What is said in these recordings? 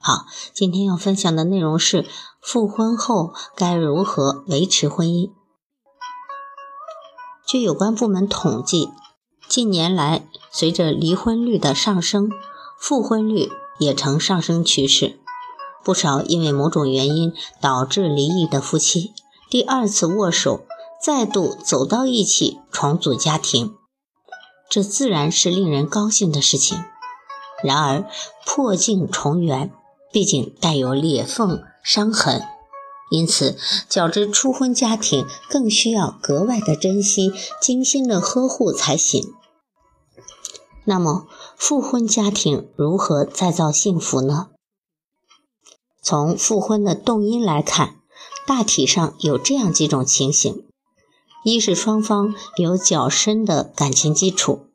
好，今天要分享的内容是复婚后该如何维持婚姻。据有关部门统计，近年来随着离婚率的上升，复婚率也呈上升趋势。不少因为某种原因导致离异的夫妻，第二次握手，再度走到一起，重组家庭，这自然是令人高兴的事情。然而，破镜重圆。毕竟带有裂缝、伤痕，因此较之初婚家庭，更需要格外的珍惜、精心的呵护才行。那么，复婚家庭如何再造幸福呢？从复婚的动因来看，大体上有这样几种情形：一是双方有较深的感情基础，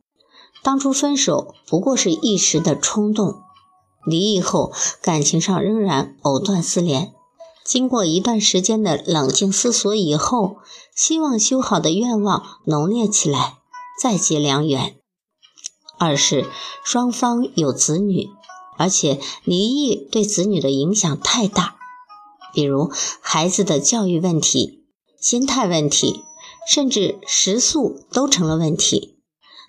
当初分手不过是一时的冲动。离异后，感情上仍然藕断丝连。经过一段时间的冷静思索以后，希望修好的愿望浓烈起来，再结良缘。二是双方有子女，而且离异对子女的影响太大，比如孩子的教育问题、心态问题，甚至食宿都成了问题，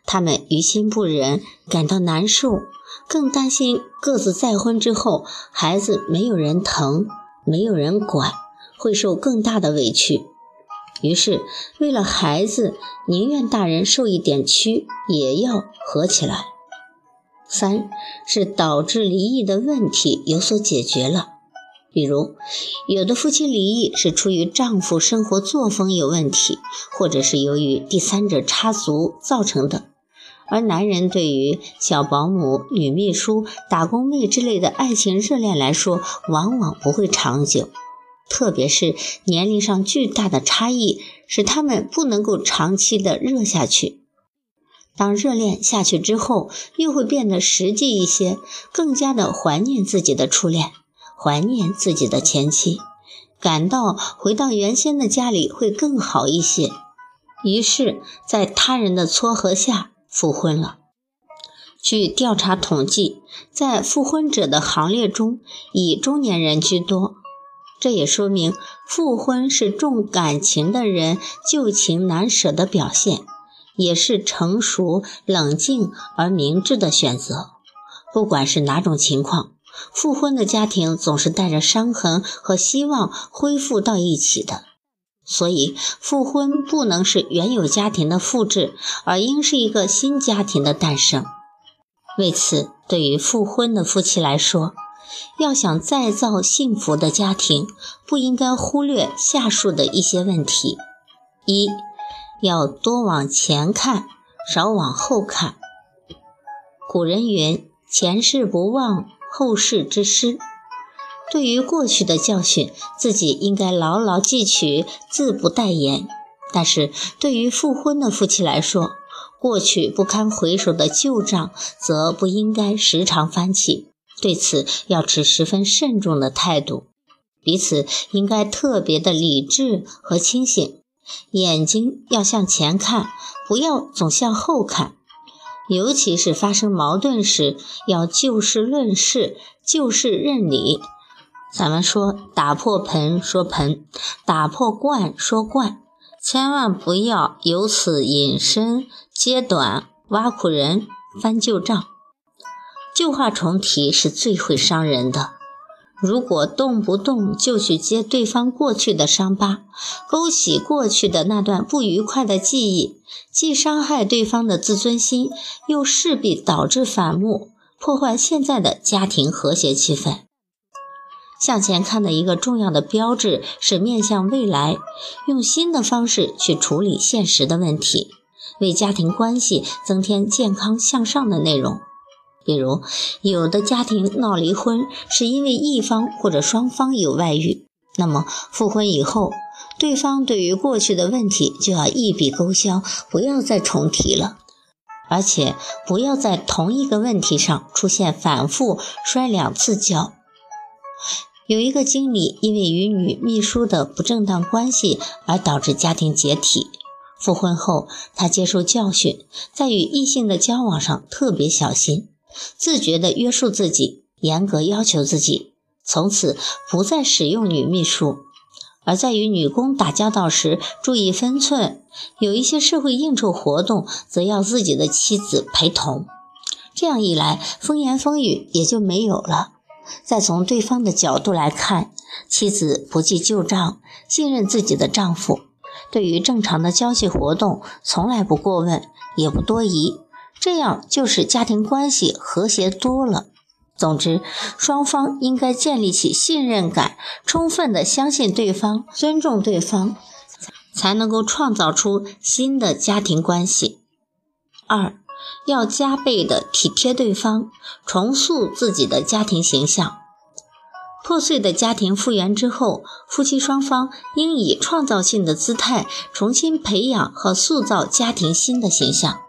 他们于心不忍，感到难受。更担心各自再婚之后，孩子没有人疼，没有人管，会受更大的委屈。于是，为了孩子，宁愿大人受一点屈，也要合起来。三是导致离异的问题有所解决了，比如，有的夫妻离异是出于丈夫生活作风有问题，或者是由于第三者插足造成的。而男人对于小保姆、女秘书、打工妹之类的爱情热恋来说，往往不会长久，特别是年龄上巨大的差异，使他们不能够长期的热下去。当热恋下去之后，又会变得实际一些，更加的怀念自己的初恋，怀念自己的前妻，感到回到原先的家里会更好一些。于是，在他人的撮合下。复婚了。据调查统计，在复婚者的行列中，以中年人居多。这也说明复婚是重感情的人旧情难舍的表现，也是成熟、冷静而明智的选择。不管是哪种情况，复婚的家庭总是带着伤痕和希望恢复到一起的。所以，复婚不能是原有家庭的复制，而应是一个新家庭的诞生。为此，对于复婚的夫妻来说，要想再造幸福的家庭，不应该忽略下述的一些问题：一，要多往前看，少往后看。古人云：“前事不忘，后事之师。”对于过去的教训，自己应该牢牢记取，自不待言。但是对于复婚的夫妻来说，过去不堪回首的旧账，则不应该时常翻起。对此要持十分慎重的态度，彼此应该特别的理智和清醒，眼睛要向前看，不要总向后看。尤其是发生矛盾时，要就事论事，就事认理。咱们说打破盆说盆，打破罐说罐，千万不要由此引申揭短、挖苦人、翻旧账。旧话重提是最会伤人的。如果动不动就去揭对方过去的伤疤，勾起过去的那段不愉快的记忆，既伤害对方的自尊心，又势必导致反目，破坏现在的家庭和谐气氛。向前看的一个重要的标志是面向未来，用新的方式去处理现实的问题，为家庭关系增添健康向上的内容。比如，有的家庭闹离婚是因为一方或者双方有外遇，那么复婚以后，对方对于过去的问题就要一笔勾销，不要再重提了，而且不要在同一个问题上出现反复摔两次跤。有一个经理因为与女秘书的不正当关系而导致家庭解体，复婚后他接受教训，在与异性的交往上特别小心。自觉地约束自己，严格要求自己，从此不再使用女秘书，而在与女工打交道时注意分寸。有一些社会应酬活动，则要自己的妻子陪同。这样一来，风言风语也就没有了。再从对方的角度来看，妻子不记旧账，信任自己的丈夫，对于正常的交际活动从来不过问，也不多疑。这样就使家庭关系和谐多了。总之，双方应该建立起信任感，充分的相信对方，尊重对方，才能够创造出新的家庭关系。二，要加倍的体贴对方，重塑自己的家庭形象。破碎的家庭复原之后，夫妻双方应以创造性的姿态，重新培养和塑造家庭新的形象。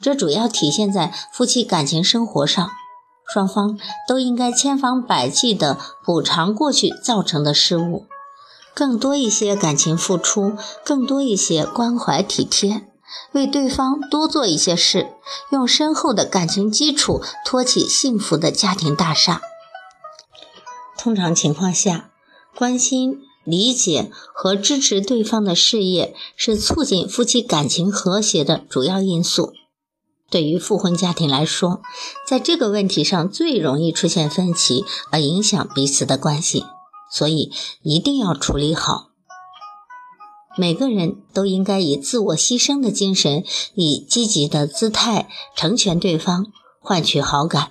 这主要体现在夫妻感情生活上，双方都应该千方百计地补偿过去造成的失误，更多一些感情付出，更多一些关怀体贴，为对方多做一些事，用深厚的感情基础托起幸福的家庭大厦。通常情况下，关心、理解和支持对方的事业是促进夫妻感情和谐的主要因素。对于复婚家庭来说，在这个问题上最容易出现分歧，而影响彼此的关系，所以一定要处理好。每个人都应该以自我牺牲的精神，以积极的姿态成全对方，换取好感。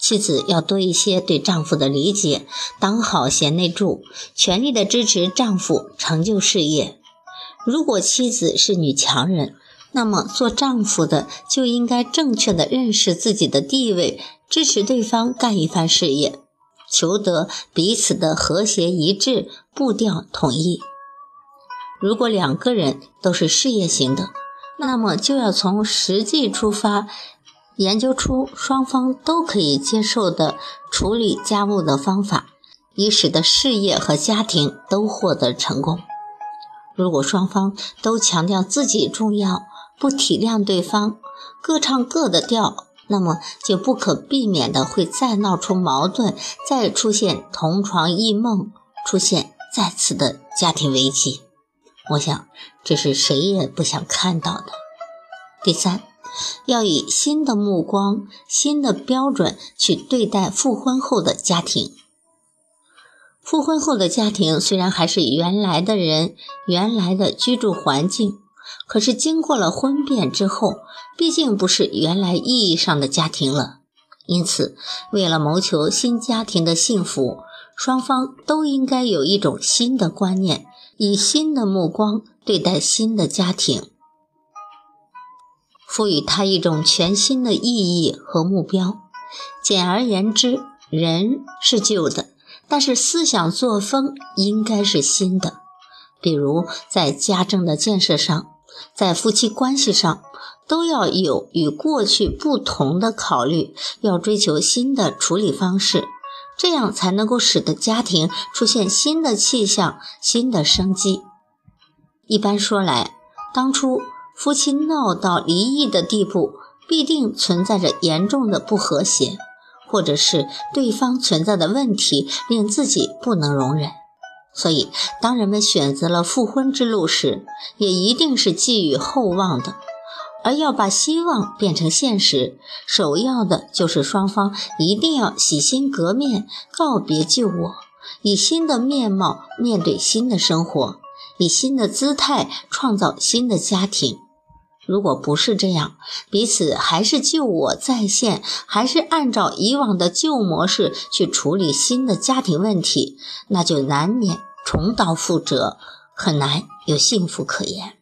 妻子要多一些对丈夫的理解，当好贤内助，全力的支持丈夫成就事业。如果妻子是女强人，那么，做丈夫的就应该正确的认识自己的地位，支持对方干一番事业，求得彼此的和谐一致、步调统一。如果两个人都是事业型的，那么就要从实际出发，研究出双方都可以接受的处理家务的方法，以使得事业和家庭都获得成功。如果双方都强调自己重要，不体谅对方，各唱各的调，那么就不可避免的会再闹出矛盾，再出现同床异梦，出现再次的家庭危机。我想，这是谁也不想看到的。第三，要以新的目光、新的标准去对待复婚后的家庭。复婚后的家庭虽然还是原来的人、原来的居住环境。可是经过了婚变之后，毕竟不是原来意义上的家庭了。因此，为了谋求新家庭的幸福，双方都应该有一种新的观念，以新的目光对待新的家庭，赋予它一种全新的意义和目标。简而言之，人是旧的，但是思想作风应该是新的。比如在家政的建设上。在夫妻关系上，都要有与过去不同的考虑，要追求新的处理方式，这样才能够使得家庭出现新的气象、新的生机。一般说来，当初夫妻闹到离异的地步，必定存在着严重的不和谐，或者是对方存在的问题令自己不能容忍。所以，当人们选择了复婚之路时，也一定是寄予厚望的。而要把希望变成现实，首要的就是双方一定要洗心革面，告别旧我，以新的面貌面对新的生活，以新的姿态创造新的家庭。如果不是这样，彼此还是旧我再现，还是按照以往的旧模式去处理新的家庭问题，那就难免。重蹈覆辙，很难有幸福可言。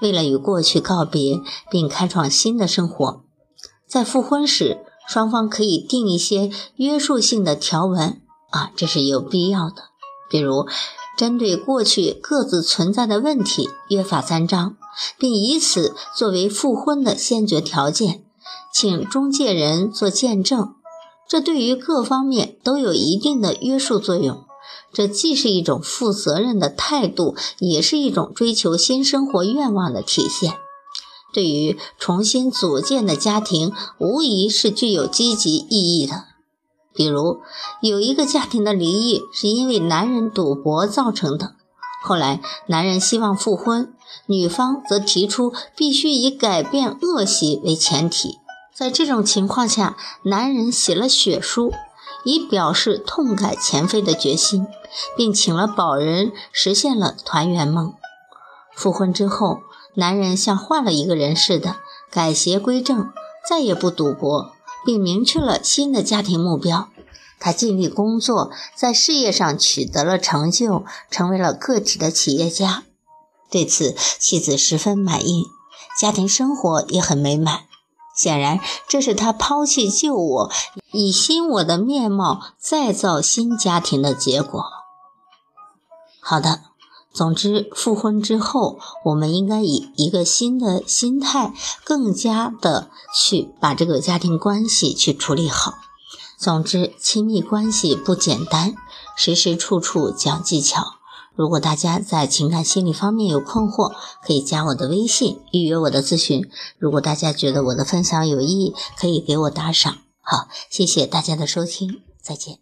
为了与过去告别并开创新的生活，在复婚时，双方可以定一些约束性的条文啊，这是有必要的。比如，针对过去各自存在的问题约法三章，并以此作为复婚的先决条件，请中介人做见证。这对于各方面都有一定的约束作用。这既是一种负责任的态度，也是一种追求新生活愿望的体现。对于重新组建的家庭，无疑是具有积极意义的。比如，有一个家庭的离异是因为男人赌博造成的，后来男人希望复婚，女方则提出必须以改变恶习为前提。在这种情况下，男人写了血书，以表示痛改前非的决心，并请了保人，实现了团圆梦。复婚之后，男人像换了一个人似的，改邪归正，再也不赌博，并明确了新的家庭目标。他尽力工作，在事业上取得了成就，成为了个体的企业家。对此，妻子十分满意，家庭生活也很美满。显然，这是他抛弃旧我，以新我的面貌再造新家庭的结果。好的，总之，复婚之后，我们应该以一个新的心态，更加的去把这个家庭关系去处理好。总之，亲密关系不简单，时时处处讲技巧。如果大家在情感心理方面有困惑，可以加我的微信预约我的咨询。如果大家觉得我的分享有意义，可以给我打赏。好，谢谢大家的收听，再见。